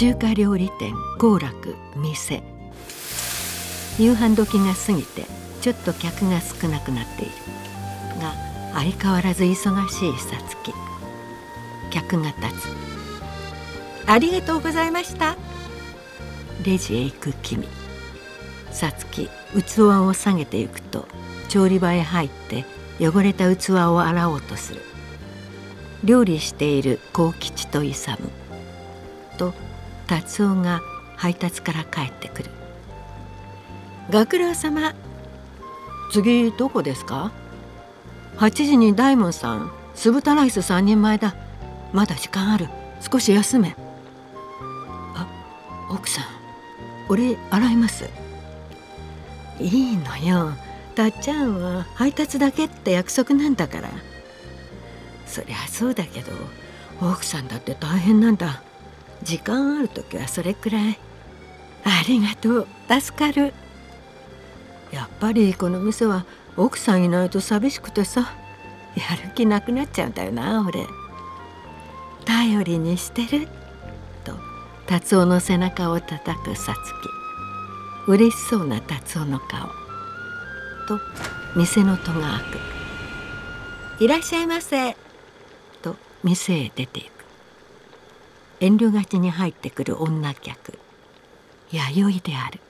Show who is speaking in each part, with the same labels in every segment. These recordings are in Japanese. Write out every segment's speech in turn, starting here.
Speaker 1: 中華料理店幸楽店。夕飯時が過ぎてちょっと客が少なくなっている。が相変わらず忙しいさつき客が立つ。ありがとうございました。レジへ行く君。さつき器を下げていくと調理場へ入って汚れた器を洗おうとする。料理している幸吉と勇。と達夫が配達から帰ってくる。ご苦労様次どこですか？8時に大門さん酢豚ライス3人前だ。まだ時間ある。少し休め。あ奥さん俺洗います。いいのよ。たっちゃんは配達だけって約束なんだから。そりゃそうだけど奥さんだって大変なんだ。時間ある時はそれくらい。ありがとう助かる。やっぱりこの店は奥さんいないと寂しくてさ。やる気なくなっちゃうんだよな俺。頼りにしてる。と達夫の背中を叩くさつき嬉しそうな達夫の顔。と店の戸が開く「いらっしゃいませ」と店へ出ていく遠慮がちに入ってくる女客。弥生である。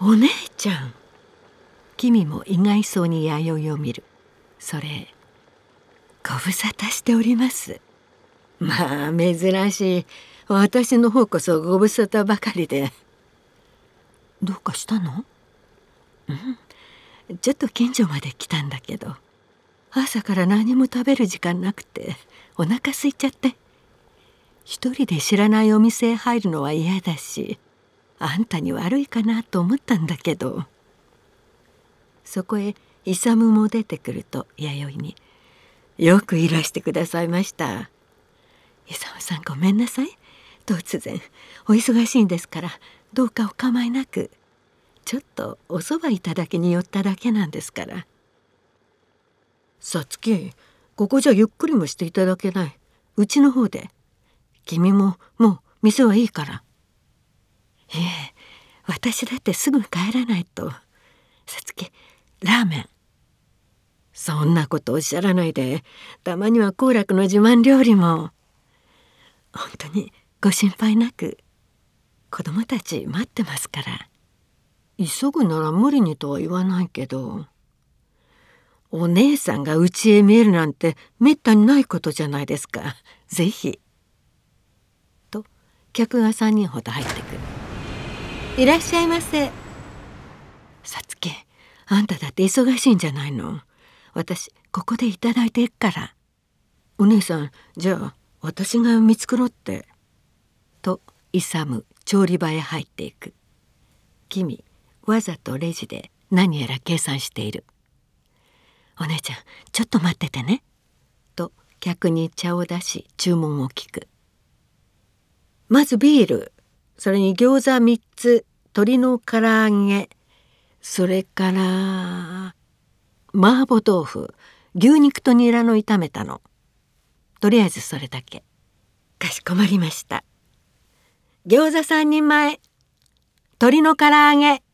Speaker 1: お姉ちゃん。君も意外そうに弥生を見る。それご無沙汰しております。まあ珍しい。私の方こそご無沙汰ばかりで。どうかしたの？うん。ちょっと近所まで来たんだけど。朝から何も食べる時間なくてお腹空いちゃって一人で知らないお店へ入るのは嫌だしあんたに悪いかなと思ったんだけど。そこへ勇も出てくると弥生に「よくいらしてくださいました」「勇さんごめんなさい。突然お忙しいんですからどうかお構いなくちょっとお蕎麦いただきに寄っただけなんですから」さつきここじゃゆっくりもしていただけない。うちの方で。君ももう店はいいから。いえ私だってすぐ帰らないと。さつきラーメン。そんなことおっしゃらないで。たまには好楽の自慢料理も。本当にご心配なく。子供たち待ってますから。急ぐなら無理にとは言わないけど。お姉さんが家へ見えるなんてめったにないことじゃないですか。ぜひ。客が3人ほど入ってくる。いらっしゃいませ。さつきあんただって忙しいんじゃないの？私ここでいただいていくから。お姉さんじゃあ私が見繕って。と勇調理場へ入っていく。君わざとレジで何やら計算している。お姉ちゃんちょっと待っててね。と客に茶を出し注文を聞く。まずビール。それに餃子3つ鶏の唐揚げ。それから麻婆豆腐。牛肉とニラの炒めたの。とりあえずそれだけ。かしこまりました。餃子3人前。鶏の唐揚げ。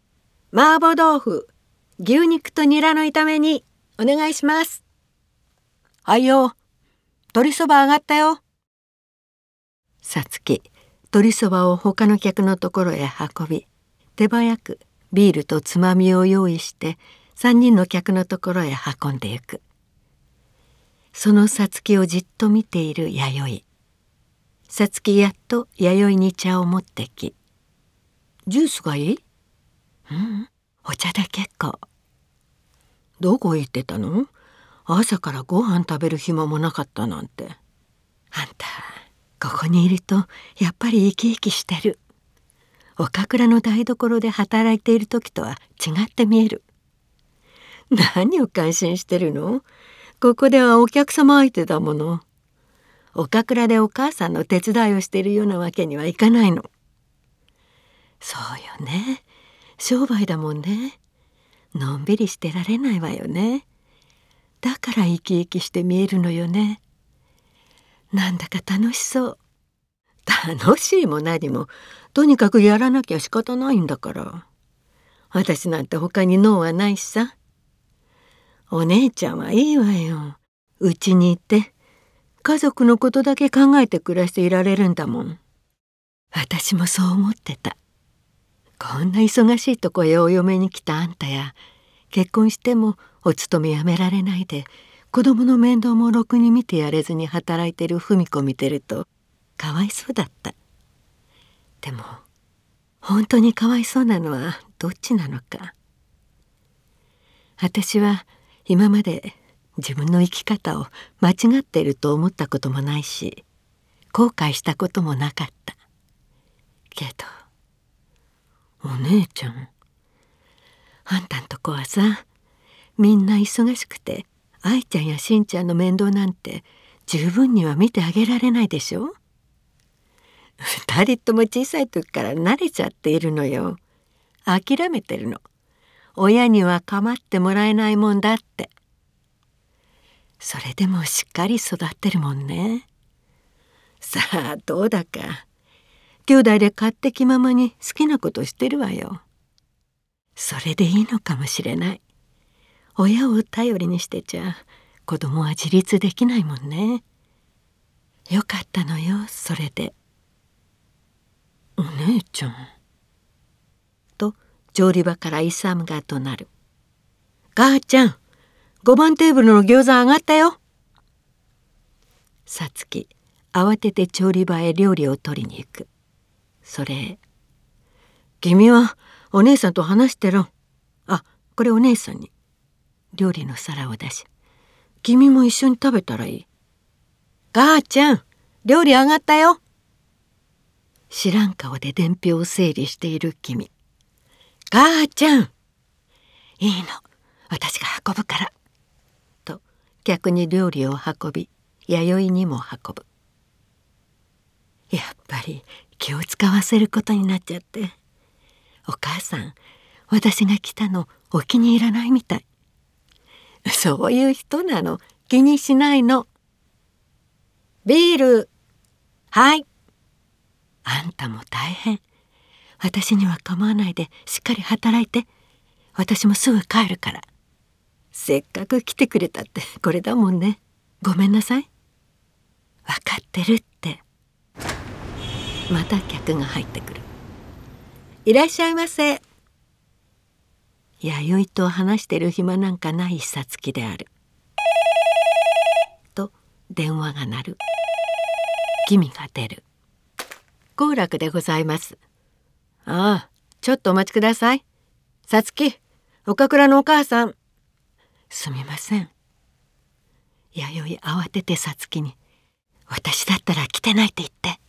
Speaker 1: 麻婆豆腐。牛肉とニラの炒めに。お願いします。はいよ。鶏そば上がったよ。さつき鶏そばを他の客のところへ運び手早くビールとつまみを用意して3人の客のところへ運んでゆく。そのさつきをじっと見ている弥生。さつきやっと弥生に茶を持ってき「ジュースがいい?」「うんお茶で結構」「どこ行ってたの？朝からご飯食べる暇もなかったなんて」あんたここにいるとやっぱり生き生きしてる。岡倉の台所で働いている時とは違って見える。何を感心してるの？ここではお客様相手だもの。岡倉でお母さんの手伝いをしているようなわけにはいかないの。そうよね。商売だもんね。のんびりしてられないわよね。だから生き生きして見えるのよね。なんだか楽しそう。楽しいも何も。とにかくやらなきゃ仕方ないんだから。私なんて他に脳はないしさ。お姉ちゃんはいいわよ。うちにいて家族のことだけ考えて暮らしていられるんだもん。私もそう思ってた。こんな忙しいとこへお嫁に来たあんたや結婚してもお勤めやめられないで子供の面倒もろくに見てやれずに働いてる文子見てるとかわいそうだった。でも本当にかわいそうなのはどっちなのか。私は今まで自分の生き方を間違っていると思ったこともないし後悔したこともなかった。けどお姉ちゃんあんたんとこはさみんな忙しくて愛ちゃんやしんちゃんの面倒なんて十分には見てあげられないでしょ？二人とも小さい時から慣れちゃっているのよ。諦めてるの。親には構ってもらえないもんだって。それでもしっかり育ってるもんね。さあどうだか。兄弟で勝手気ままに好きなことしてるわよ。それでいいのかもしれない。親を頼りにしてちゃ子供は自立できないもんね。よかったのよそれで。お姉ちゃん。と調理場から勇が怒鳴る。母ちゃん5番テーブルの餃子上がったよ。さつき慌てて調理場へ料理を取りに行く。それ君はお姉さんと話してろ。あこれお姉さんに。料理の皿を出し君も一緒に食べたらいい母ちゃん料理上がったよ知らん顔で伝票を整理している君母ちゃんいいの。私が運ぶからと客に料理を運び弥生にも運ぶ。やっぱり気を使わせることになっちゃって。お母さん私が来たのお気に入らないみたい。そういう人なの。気にしないの。ビール。はい。あんたも大変。私には構わないで。しっかり働いて。私もすぐ帰るから。せっかく来てくれたって。これだもんね。ごめんなさい。分かってるって。また客が入ってくる。いらっしゃいませ。弥生と話してる暇なんかないさつきである。と電話が鳴る。君が出る。好楽でございます。ああちょっとお待ちください。さつき岡倉のお母さん。すみません。弥生慌ててさつきに私だったら来てないって言って。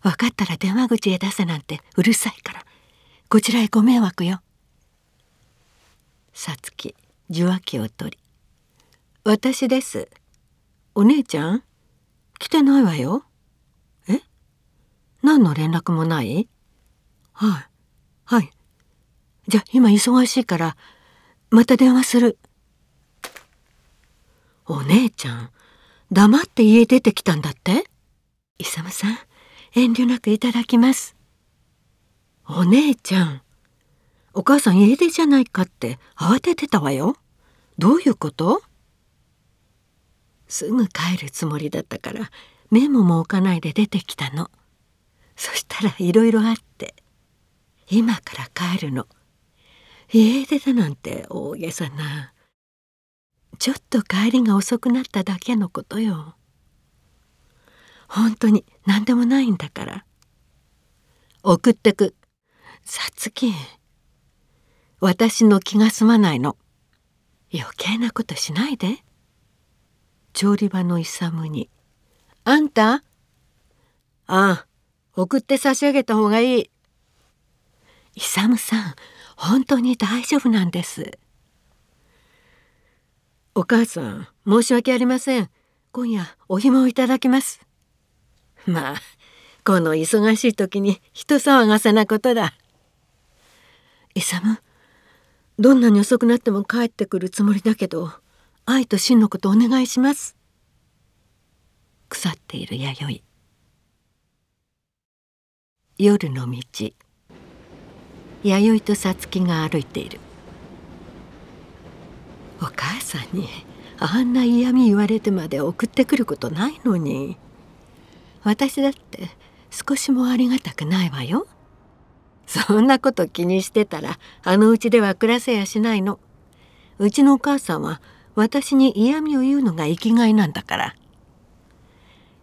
Speaker 1: 分かったら電話口へ出せなんてうるさいから。こちらへご迷惑よ。さつき受話器を取り私です。お姉ちゃん来てないわよ。え？何の連絡もない？はいはい。じゃあ今忙しいからまた電話する。お姉ちゃん黙って家出てきたんだって？勇さん遠慮なくいただきます。お姉ちゃんお母さん家出じゃないかって慌ててたわよ。どういうこと？すぐ帰るつもりだったからメモも置かないで出てきたの。そしたらいろいろあって今から帰るの。家出だなんて大げさな。ちょっと帰りが遅くなっただけのことよ。本当に何でもないんだから。送ってく。さつき私の気が済まないの余計なことしないで調理場の勇に「あんた？ああ送って差し上げた方がいい。勇さん、本当に大丈夫なんです。お母さん、申し訳ありません。今夜お暇をいただきます。まあ、この忙しい時に人騒がせなことだ。勇、どんなに遅くなっても帰ってくるつもりだけど、愛と真のことお願いします。腐っている弥生。夜の道弥生とさつきが歩いているお母さんにあんな嫌味言われてまで送ってくることないのに私だって少しもありがたくないわよそんなこと気にしてたらあのうちでは暮らせやしないの。うちのお母さんは私に嫌味を言うのが生きがいなんだから。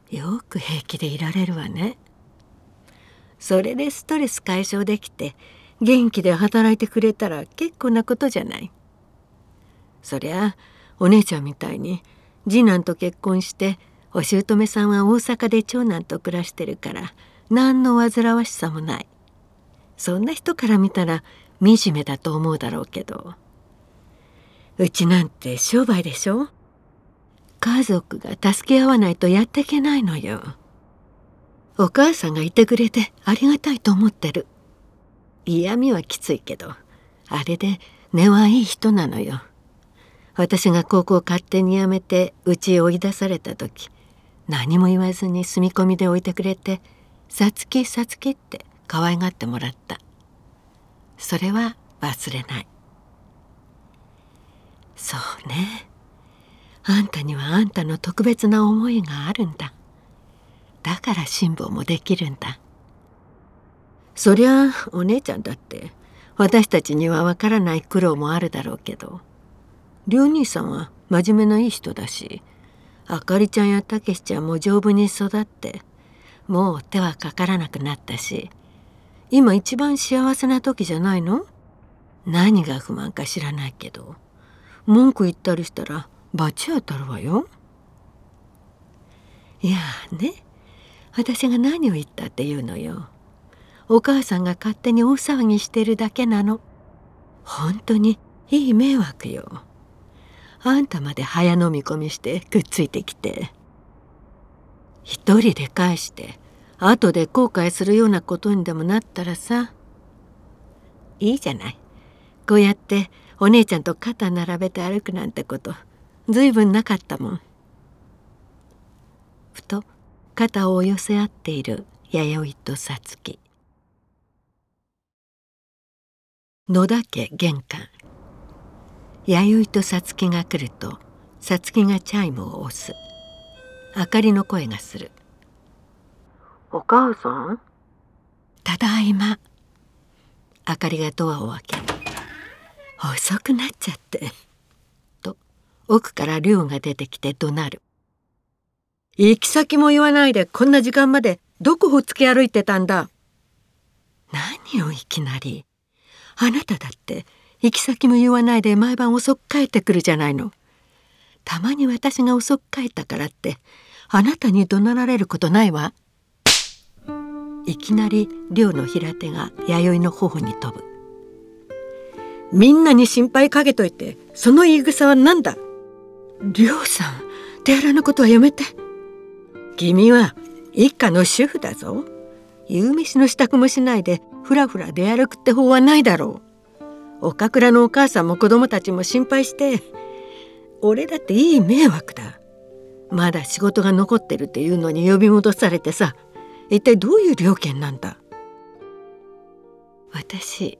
Speaker 1: よく平気でいられるわね。それでストレス解消できて元気で働いてくれたら結構なことじゃない。そりゃお姉ちゃんみたいに次男と結婚してお姑さんは大阪で長男と暮らしてるから何の煩わしさもない。そんな人から見たら惨めだと思うだろうけど。うちなんて商売でしょ？家族が助け合わないとやっていけないのよ。お母さんがいてくれてありがたいと思ってる。嫌味はきついけどあれで根はいい人なのよ。私が高校勝手に辞めて家へ追い出された時何も言わずに住み込みで置いてくれて「さつきさつき」って可愛がってもらった。それは忘れない。そうね。あんたにはあんたの特別な思いがあるんだ。だから辛抱もできるんだ。そりゃお姉ちゃんだって私たちにはわからない苦労もあるだろうけど。両兄さんは真面目ないい人だしあかりちゃんやたけしちゃんも丈夫に育ってもう手はかからなくなったし今一番幸せな時じゃないの？何が不満か知らないけど文句言ったりしたら罰当たるわよ。いやね私が何を言ったっていうのよ。お母さんが勝手に大騒ぎしてるだけなの。本当にいい迷惑よ。あんたまで早飲み込みしてくっついてきて。一人で返して後で後悔するようなことにでもなったらさ。いいじゃない。こうやってお姉ちゃんと肩並べて歩くなんてこと。ずいぶんなかったもん。ふと肩を寄せ合っている弥生とさつき野田家玄関。弥生とさつきが来るとさつきがチャイムを押す。明かりの声がする「
Speaker 2: お母さん?」
Speaker 1: ただいま。明かりがドアを開け遅くなっちゃって」と奥から亮が出てきて怒鳴る「
Speaker 2: 行き先も言わないでこんな時間までどこほっつき歩いてたんだ」
Speaker 1: 何をいきなり？あなただって行き先も言わないで毎晩遅く帰ってくるじゃないの。たまに私が遅く帰ったからってあなたに怒鳴られることないわ。いきなり亮の平手が弥生の頬に飛ぶ。
Speaker 2: みんなに心配かけといてその言い草は何だ？
Speaker 1: 亮さん手荒のことはやめて。
Speaker 2: 君は一家の主婦だぞ。夕飯の支度もしないでふらふら出歩くって方はないだろう。岡倉のお母さんも子供たちも心配して俺だっていい迷惑だ。まだ仕事が残ってるっていうのに呼び戻されてさ一体どういう了見なんだ？
Speaker 1: 私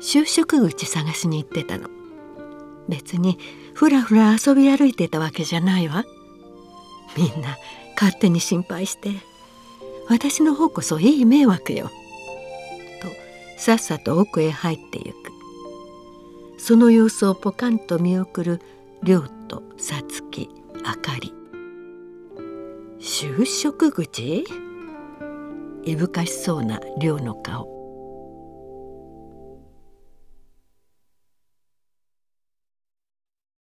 Speaker 1: 就職口探しに行ってたの。別にふらふら遊び歩いてたわけじゃないわ。みんな勝手に心配して。私の方こそいい迷惑よ。とさっさと奥へ入ってゆく。その様子をポカンと見送る亮とさつきあかり。就職口？いぶかしそうな亮の顔。